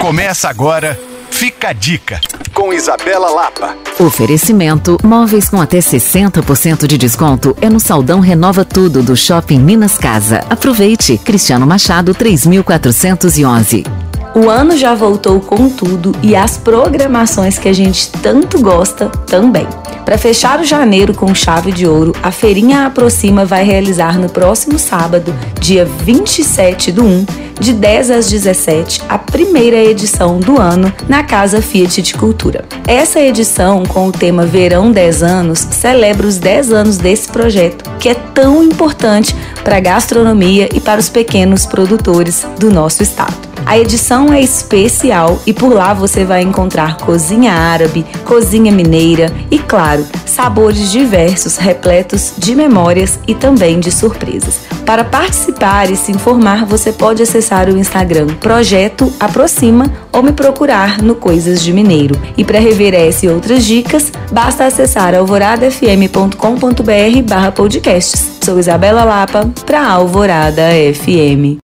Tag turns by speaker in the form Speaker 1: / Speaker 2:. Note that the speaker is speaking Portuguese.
Speaker 1: Começa agora, fica a dica, com Isabela Lapa.
Speaker 2: Oferecimento: móveis com até 60% de desconto é no Saldão Renova Tudo do Shopping Minas Casa. Aproveite! Cristiano Machado 3411.
Speaker 3: O ano já voltou com tudo e as programações que a gente tanto gosta também. Para fechar o janeiro com chave de ouro, a Feirinha Aproxima vai realizar no próximo sábado, dia 27 do 1, de 10 às 17, a primeira edição do ano na Casa Fiat de Cultura. Essa edição, com o tema Verão 10 anos, celebra os 10 anos desse projeto, que é tão importante para a gastronomia e para os pequenos produtores do nosso estado. A edição é especial e por lá você vai encontrar cozinha árabe, cozinha mineira e, claro, sabores diversos repletos de memórias e também de surpresas. Para participar e se informar, você pode acessar o Instagram Projeto Aproxima ou me procurar no Coisas de Mineiro. E para rever essa e outras dicas, basta acessar alvoradafm.com.br barra podcasts. Sou Isabela Lapa para Alvorada FM.